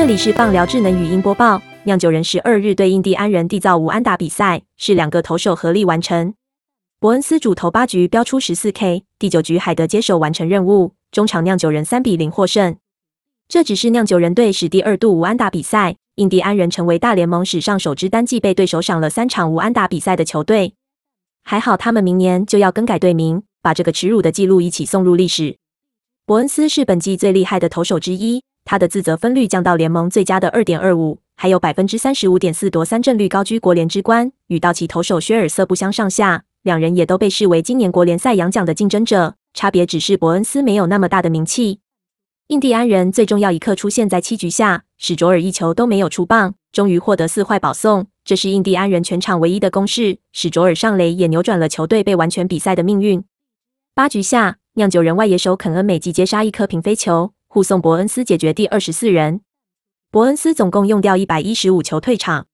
这里是棒聊智能语音播报。酿酒人十二日对印第安人缔造无安打比赛，是两个投手合力完成。伯恩斯主投八局飙出十四 K，第九局海德接手完成任务，中场酿酒人三比零获胜。这只是酿酒人队史第二度无安打比赛，印第安人成为大联盟史上首支单季被对手赏了三场无安打比赛的球队。还好他们明年就要更改队名，把这个耻辱的记录一起送入历史。伯恩斯是本季最厉害的投手之一。他的自责分率降到联盟最佳的二点二五，还有百分之三十五点四夺三振率高居国联之冠，与道奇投手薛尔瑟不相上下。两人也都被视为今年国联赛扬奖的竞争者，差别只是伯恩斯没有那么大的名气。印第安人最重要一刻出现在七局下，史卓尔一球都没有出棒，终于获得四坏保送，这是印第安人全场唯一的攻势。史卓尔上垒也扭转了球队被完全比赛的命运。八局下，酿酒人外野手肯恩美吉接杀一颗平飞球。护送伯恩斯解决第二十四人，伯恩斯总共用掉一百一十五球退场。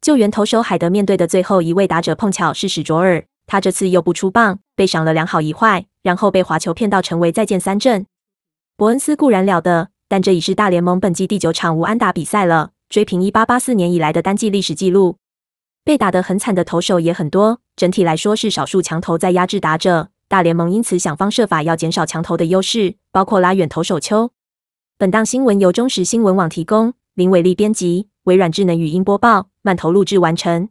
救援投手海德面对的最后一位打者碰巧是史卓尔，他这次又不出棒，被赏了两好一坏，然后被滑球骗到成为再见三振。伯恩斯固然了得，但这已是大联盟本季第九场无安打比赛了，追平一八八四年以来的单季历史纪录。被打得很惨的投手也很多，整体来说是少数强投在压制打者。大联盟因此想方设法要减少墙头的优势，包括拉远投手丘。本档新闻由中时新闻网提供，林伟利编辑，微软智能语音播报，慢投录制完成。